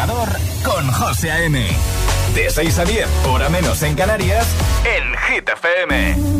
agitador con José A.M. De 6 a 10, hora menos en Canarias, en Hit FM.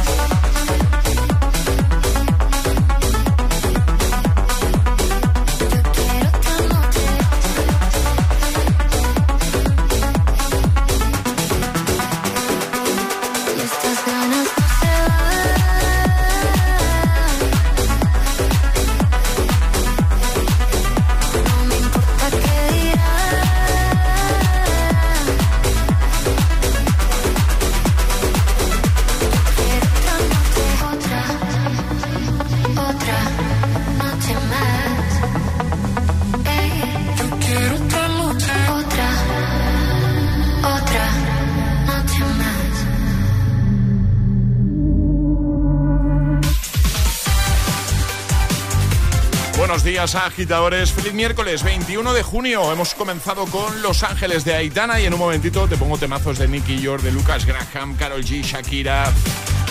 agitadores. Feliz miércoles 21 de junio. Hemos comenzado con Los Ángeles de Aitana y en un momentito te pongo temazos de Nicky York, de Lucas Graham, Carol G, Shakira,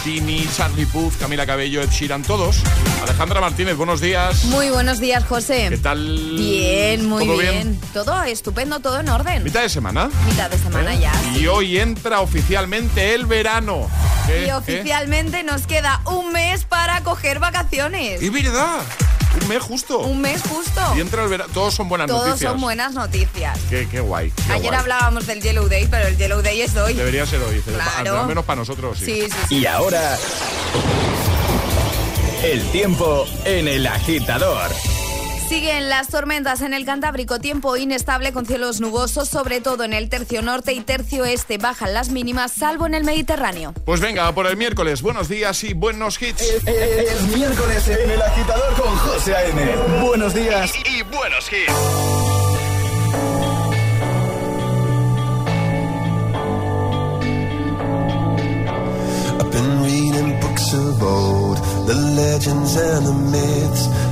Tini, Charlie Puth, Camila Cabello, Ed Sheeran, todos. Alejandra Martínez, buenos días. Muy buenos días, José. ¿Qué tal? Bien, muy bien? Todo estupendo, todo en orden. ¿Mitad de semana? Mitad de semana ¿Eh? ya. Y hoy entra oficialmente el verano. Y oficialmente nos queda un mes para coger vacaciones. ¿Y verdad? Un mes justo. Un mes justo. Y entra el verano. Todos son buenas noticias. Todos son buenas noticias. Qué, guay. Ayer hablábamos del Yellow Day, pero el Yellow Day es hoy. Debería ser hoy. Al menos para nosotros, sí. Sí, sí, Y ahora. El tiempo en el agitador. Siguen las tormentas en el Cantábrico, tiempo inestable con cielos nubosos, sobre todo en el tercio norte y tercio este. Bajan las mínimas, salvo en el Mediterráneo. Pues venga, por el miércoles. Buenos días y buenos hits. Es, miércoles en el agitador con José A.N. Buenos días y, buenos hits. the legends and the myths,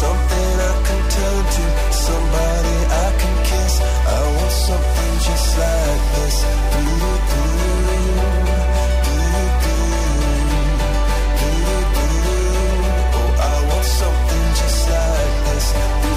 something I can turn to, somebody I can kiss. I want something just like this. Something just like this.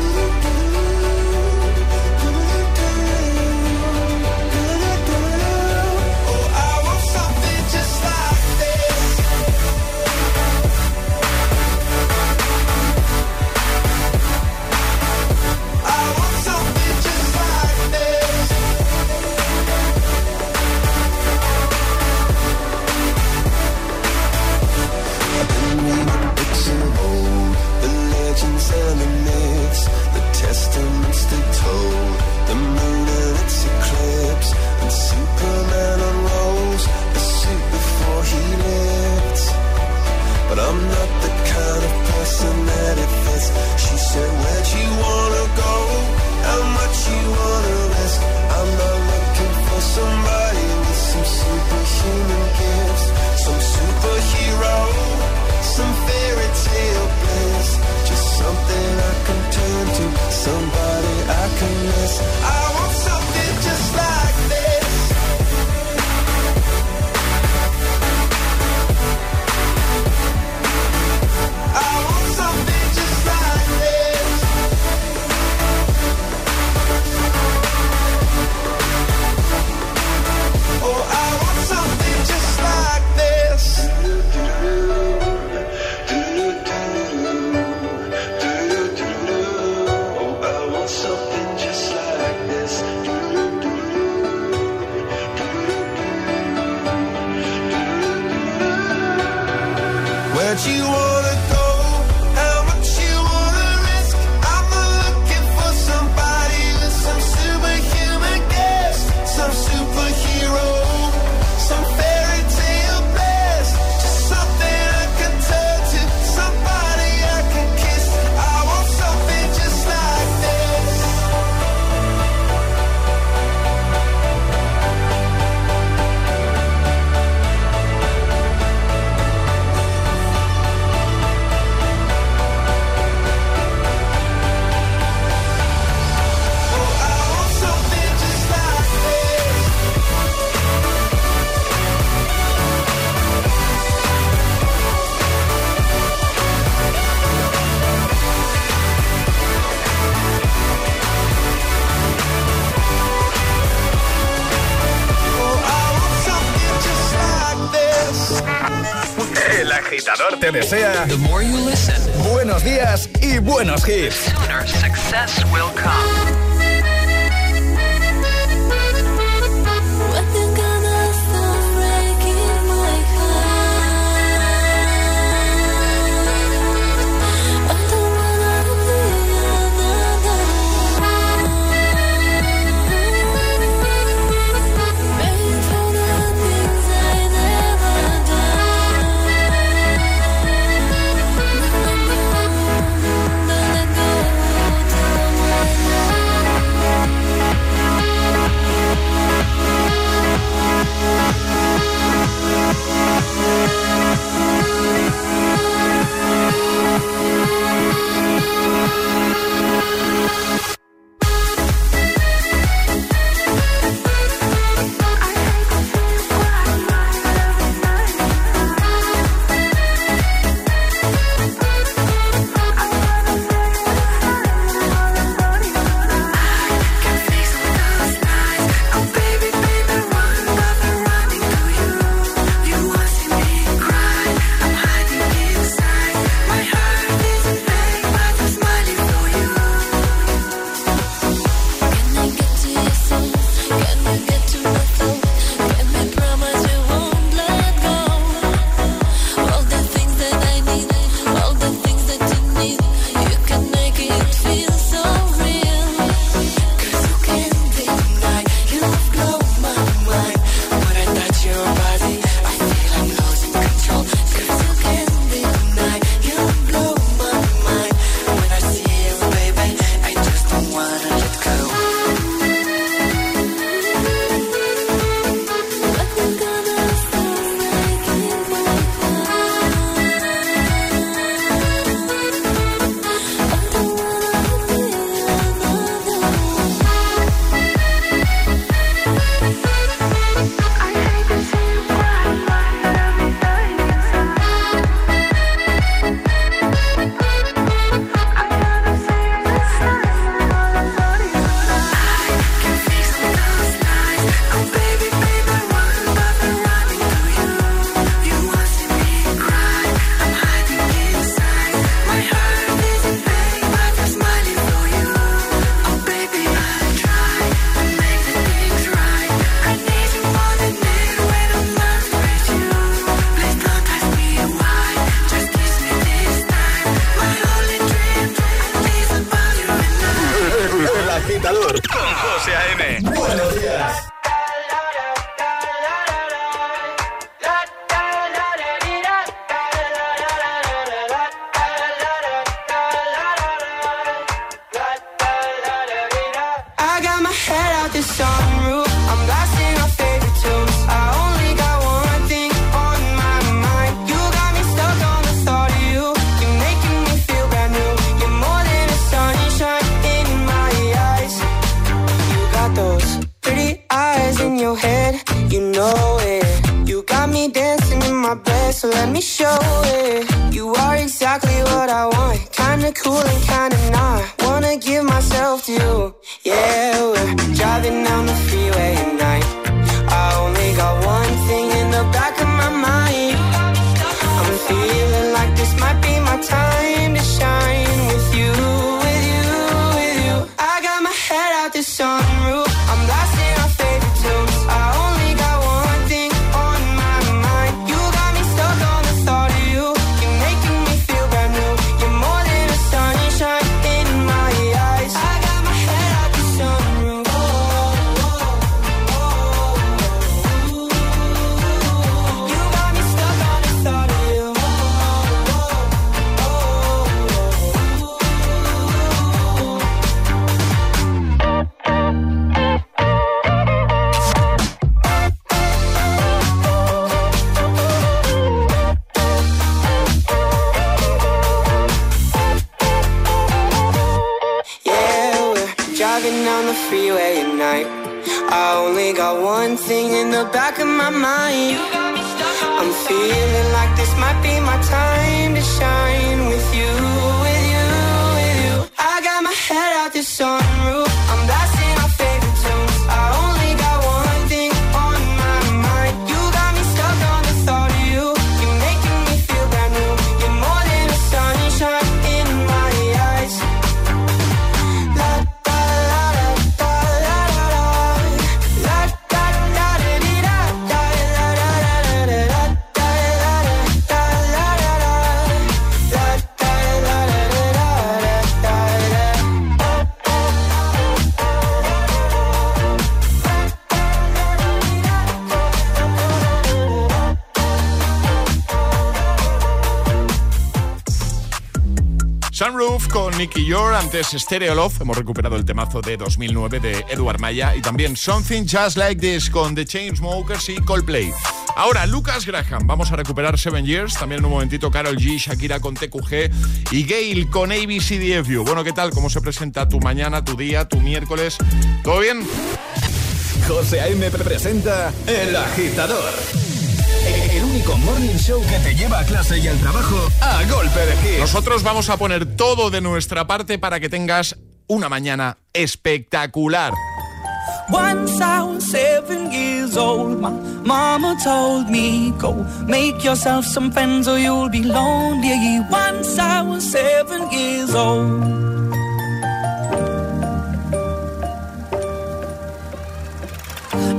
some antes Stereo Love, hemos recuperado el temazo de 2009 de Edward Maya y también Something Just Like This con The Chainsmokers y Coldplay. Ahora, Lucas Graham, vamos a recuperar Seven Years, también en un momentito Carol G, Shakira con TQG y Gail con ABCDFU. Bueno, ¿qué tal? ¿Cómo se presenta tu mañana, tu día, tu miércoles? ¿Todo bien? José A.M. presenta El Agitador. El único morning show que te lleva a clase y al trabajo a golpe de hit. Nosotros vamos a poner todo de nuestra parte para que tengas una mañana espectacular. Once I was seven years old, my mama told me, Go make yourself some friends or you'll be lonely. Once I was seven years old.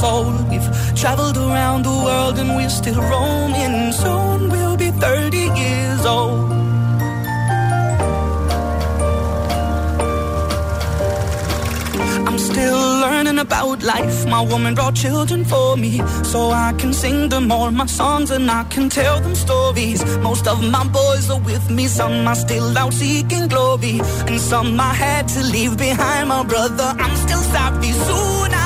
soul. We've traveled around the world and we're still roaming. Soon we'll be 30 years old. I'm still learning about life. My woman brought children for me, so I can sing them all my songs and I can tell them stories. Most of my boys are with me, some are still out seeking glory, and some I had to leave behind. My brother, I'm still sorry. Soon I'll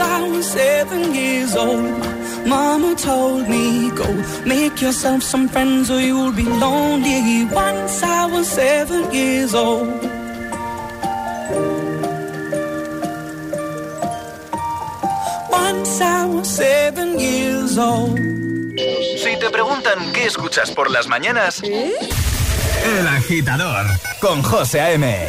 I was seven years old. Mama told me, go make yourself some friends or you'll be lonely. Once I was seven years old. Once I was seven years old. Si te preguntan qué escuchas por las mañanas, El Agitador con José A.M.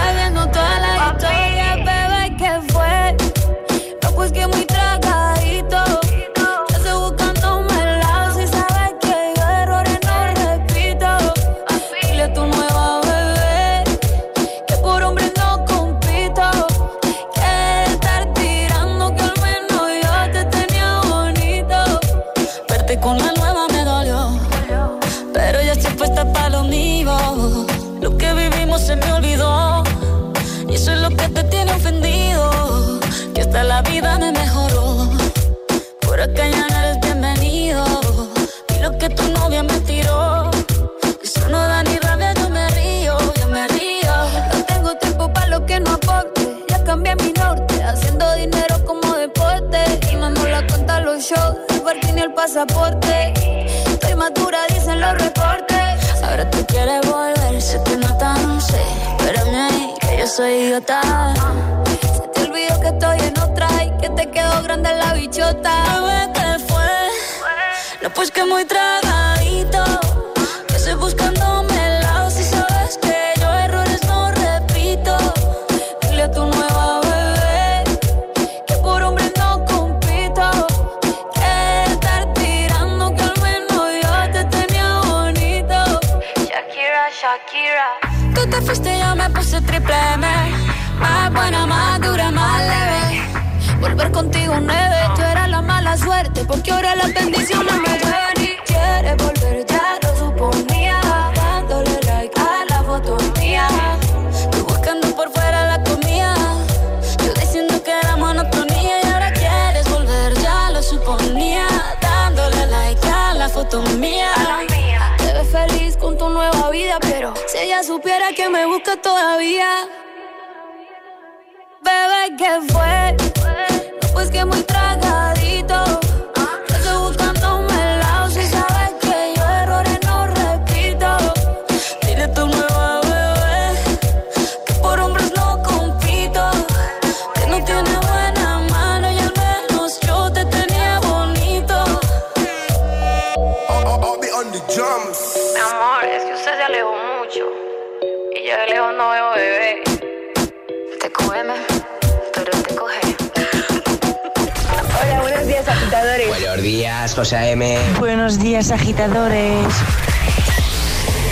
pasaporte. Estoy madura, dicen los reportes. Ahora tú quieres volver, se te nota, no sé. Espérame ahí, que yo soy idiota. Se te olvidó que estoy en otra y que te quedó grande la bichota. Bebé, ¿qué fue? No, pues que muy tragadito. Contigo nueve, tú eras la mala suerte. Porque ahora las bendiciones me llueven y quieres volver, ya lo suponía. Dándole like a la foto mía. Tú buscando por fuera la comida. Yo diciendo que era monotonía. Y ahora quieres volver, ya lo suponía. Dándole like a la foto mía. Te ves feliz con tu nueva vida, pero si ella supiera que me busca todavía. Bebé, ¿qué fue? Que muy Buenos días, José A.M. Buenos días, agitadores.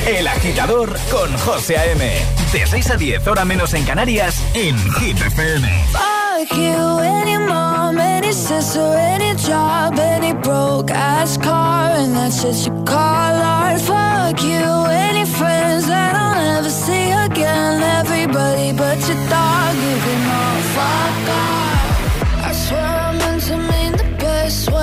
El Agitador con José A.M. De 6 a 10, hora menos en Canarias, en Hit FM. Fuck you, any mom, any sister, any job, any broke ass car, and that's just your call art. Fuck you, any friends that I'll never see again. Everybody but your dog, you can all fuck off.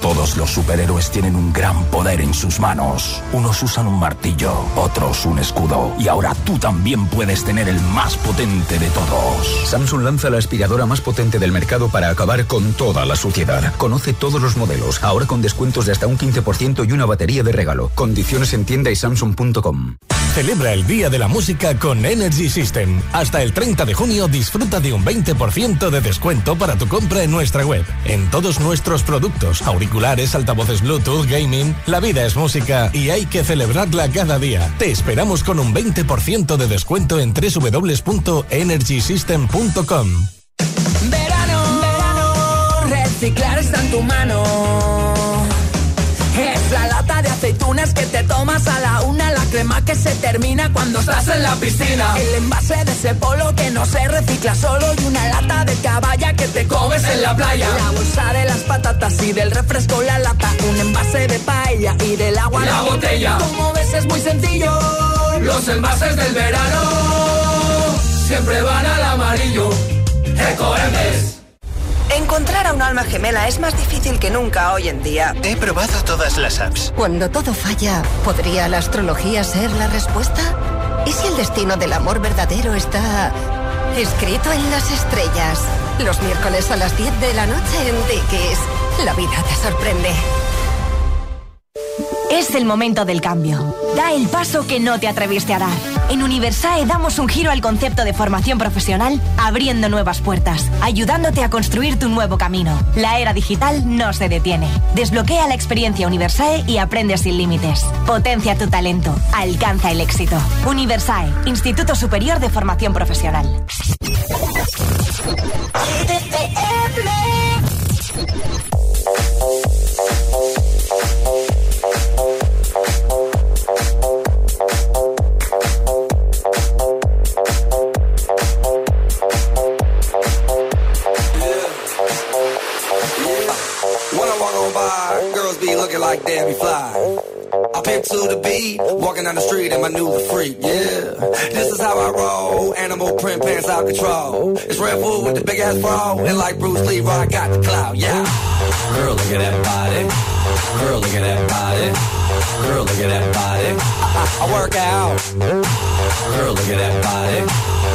Todos los superhéroes tienen un gran poder en sus manos. Unos usan un martillo, otros un escudo. Y ahora tú también puedes tener el más potente de todos. Samsung lanza la aspiradora más potente del mercado para acabar con toda la suciedad. Conoce todos los modelos, ahora con descuentos de hasta un 15% y una batería de regalo. Condiciones en tienda y samsung.com. Celebra el Día de la Música con Energy System. Hasta el 30 de junio disfruta de un 20% de descuento para tu compra en nuestra web. En todos nuestros productos, auriculares, altavoces Bluetooth, gaming, la vida es música y hay que celebrarla cada día. Te esperamos con un 20% de descuento en www.energysystem.com. Verano, verano, reciclar está en tu mano. Es la lata de aceitunas que te tomas a la una, crema que se termina cuando estás en la piscina. El envase de ese polo que no se recicla solo y una lata de caballa que te comes en la playa. La bolsa de las patatas y del refresco la lata, un envase de paella y del agua La botella. Como ves es muy sencillo. Los envases del verano siempre van al amarillo. Ecoembes. Encontrar a un alma gemela es más difícil que nunca hoy en día. He probado todas las apps. Cuando todo falla, ¿podría la astrología ser la respuesta? ¿Y si el destino del amor verdadero está escrito en las estrellas? Los miércoles a las 10 de la noche en Dickies. La vida te sorprende. Es el momento del cambio. Da el paso que no te atreviste a dar. En Universae damos un giro al concepto de formación profesional, abriendo nuevas puertas, ayudándote a construir tu nuevo camino. La era digital no se detiene. Desbloquea la experiencia Universae y aprende sin límites. Potencia tu talento, alcanza el éxito. Universae, Instituto Superior de Formación Profesional. Like Debbie Fly. I pimp to the beat, walking down the street in my new freak, yeah. This is how I roll, animal print pants out control. It's Red Bull with the big ass bra, and like Bruce Lee, I got the clout, yeah. Girl, look at that body. Girl, look at that body. Girl, look at that body. I, I, I work out. Girl, look at that body.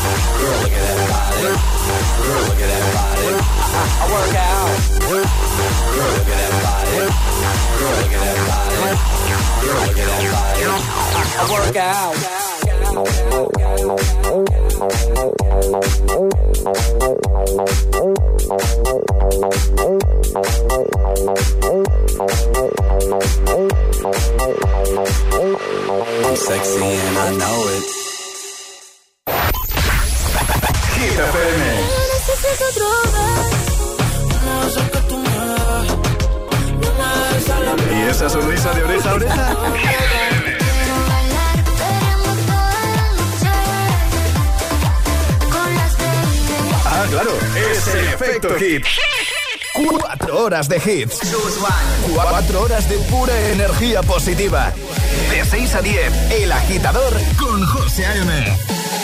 Look at that body. Look at that body. I, work out. Look at that body. Look at that body. Look at that body. I work out. I'm sexy and I know it. ¿Y esa sonrisa de oreja a oreja? Ah, claro, es el efecto hit. Cuatro horas de hits. Cuatro horas de pura energía positiva. De 6 a 10, El Agitador con José A.M.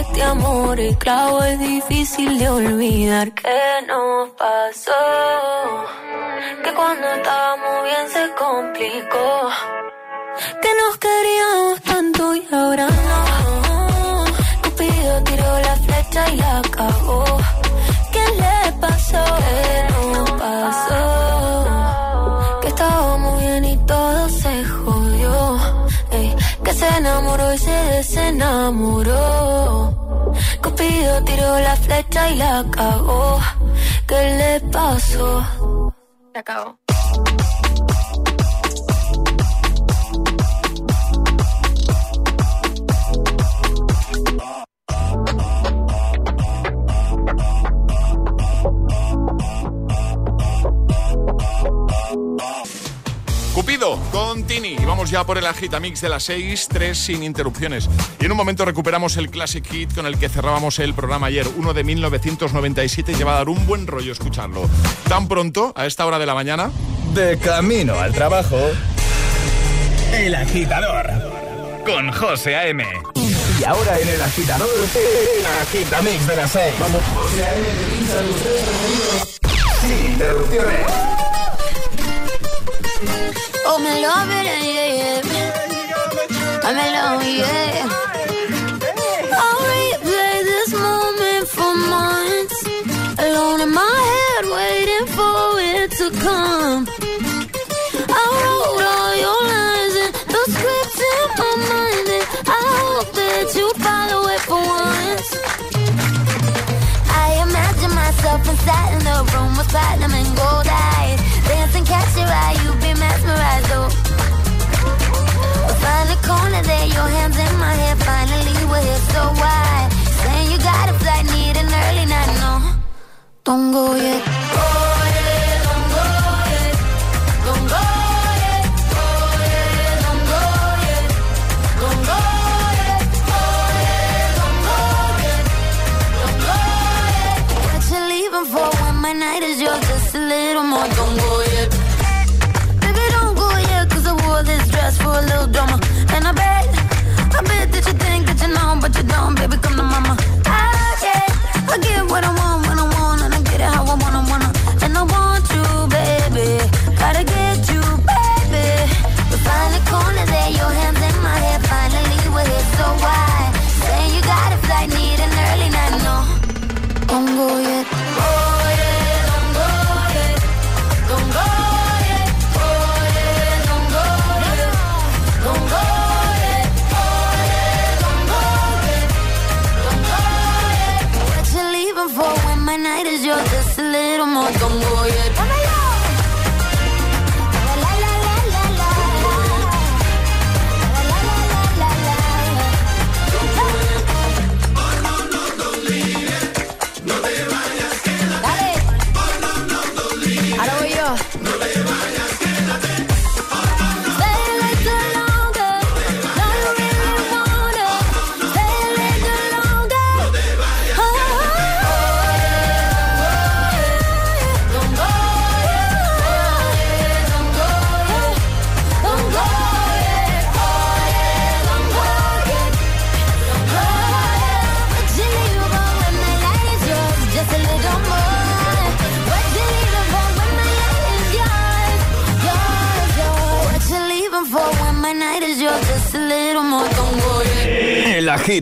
este amor, el clavo es difícil de olvidar. ¿Qué nos pasó? Que cuando estábamos bien se complicó. que nos queríamos tanto y ahora no. Cupido tiró la flecha y la cagó. ¿Qué le pasó? ¿Qué nos pasó? Enamoró y se desenamoró. Cupido tiró la flecha y la cagó. ¿Qué le pasó? Se acabó. Cupido con Tini. Y vamos ya por el agitamix de las 6, 3 sin interrupciones. Y en un momento recuperamos el Classic Hit con el que cerrábamos el programa ayer, uno de 1997. Y va a dar un buen rollo escucharlo. Tan pronto, a esta hora de la mañana. De camino al trabajo. El agitador. Con José A.M. Y ahora en el agitador, el agitamix de las 6. Vamos, José A.M. Sin interrupciones. Oh, me love it, yeah, yeah. I'm in love, oh, yeah. I'll replay this moment for months. Alone in my head, waiting for it to come. I wrote all your lines and the scripts in my mind, and I hope that you follow it for once. I imagine myself inside in the room with platinum and gold eyes. Dancing, catch your eye, you corner there, your hands in my hair. Finally, we're here, so why? Saying you got a flight, need an early night, no. Don't go yet. Oh, yeah, don't go yet. Don't go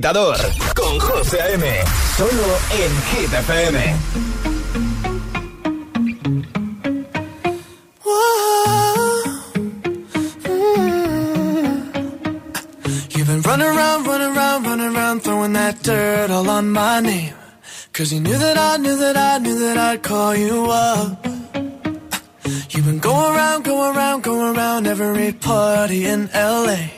agitador. Con José A.M. Solo en Hit FM. You've been running around, around, around, throwing that dirt all on my name. Cause you knew that I knew that I knew that I'd call you up. You've been going around, going around, going around every party in LA.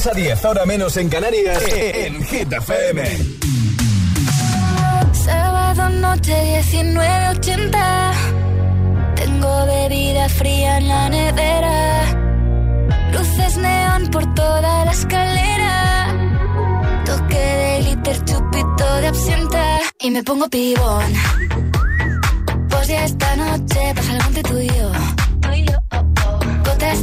6 a 10, ahora menos en Canarias, en Hit FM. Sábado noche 1980. Tengo bebida fría en la nevera. Luces neón por toda la escalera. Toque de liter, chupito de absenta. Y me pongo pibón. Pues ya esta noche pasa algo entre tú y yo.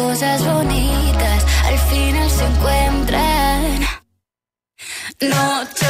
Cosas bonitas al final se encuentran. Ochentera,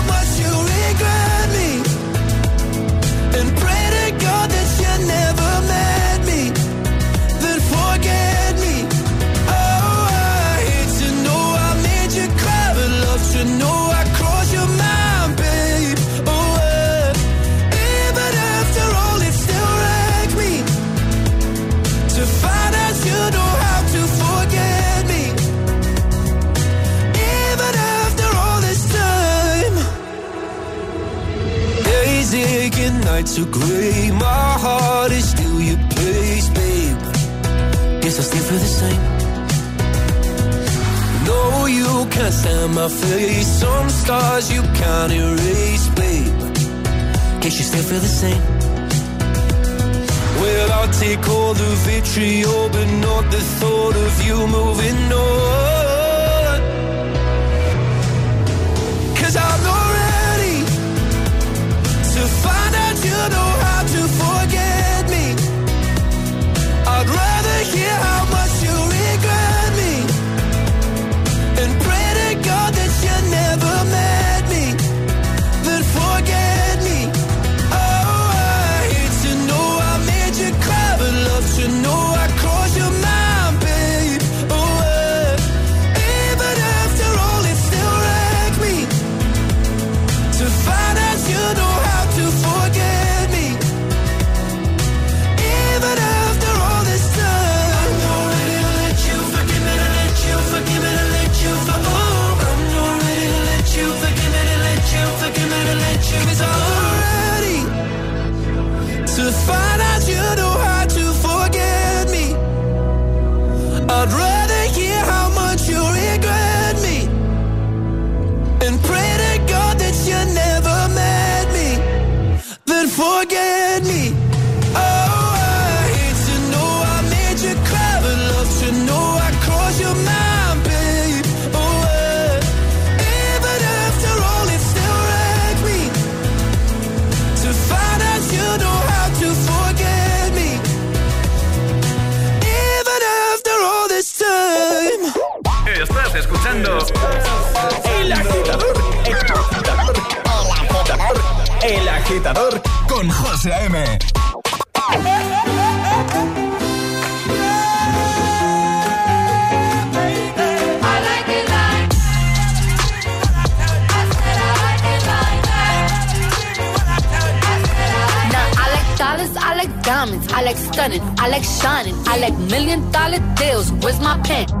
can't stand my face. Some scars you can't erase, babe. Guess you still feel the same. Well, I'll take all the vitriol, but not the thought of you moving on. Cause I'm not con José A.M. Now I like dollars, I like diamonds, I like stunning, I like shining, I like million dollar deals. Where's my pen?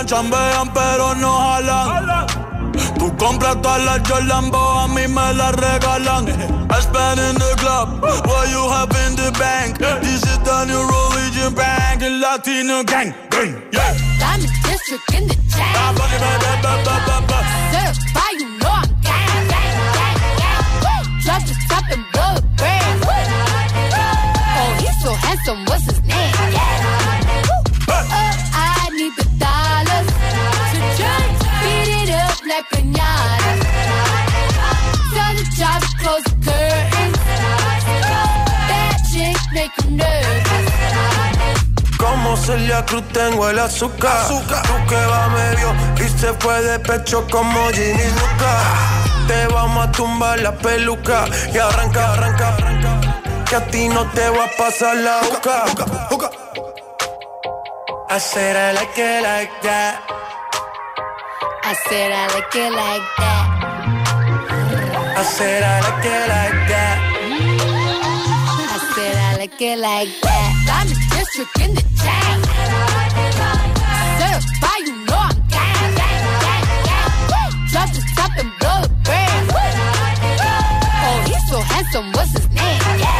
Chambean, chambean, pero no jalan. Tú compras todas las Jolambo, a mí me las regalan. I spend in the club, what you have in the bank. This is the new religion bank, and Latino gang, gang, yeah. Diamond district in the chain. Ah, Certified, you know I'm gang, gang, gang, gang. Drop the top and blow the brand. Oh, he's so handsome, what's his like pinata. Tell the jobs to close the curtains. Bad chicks make you nervous. Como Celia Cruz tengo el azúcar. Tú que va medio y se fue de pecho como Ginny Luca. Te vamos a tumbar la peluca y arranca, arranca, arranca. Que a ti no te va a pasar la boca. I said I like it like that. I said I like it like that. I said I like it like that. I said I like it like that. Diamond district in the chain. Certified, you know I'm gang, gang, gang, gang. Drop the top and blow the brand. Oh, he's so handsome, what's his name? Uh,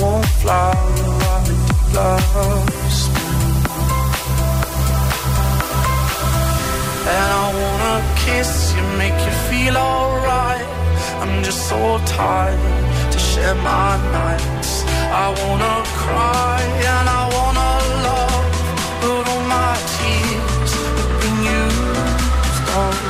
won't fly like last And I wanna kiss you, make you feel alright. I'm just so tired to share my nights. I wanna cry and I wanna love, but all my tears have been used up.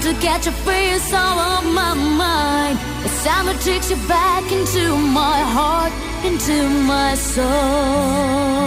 trying to get your face, all on my mind. The summer takes you back into my heart, into my soul.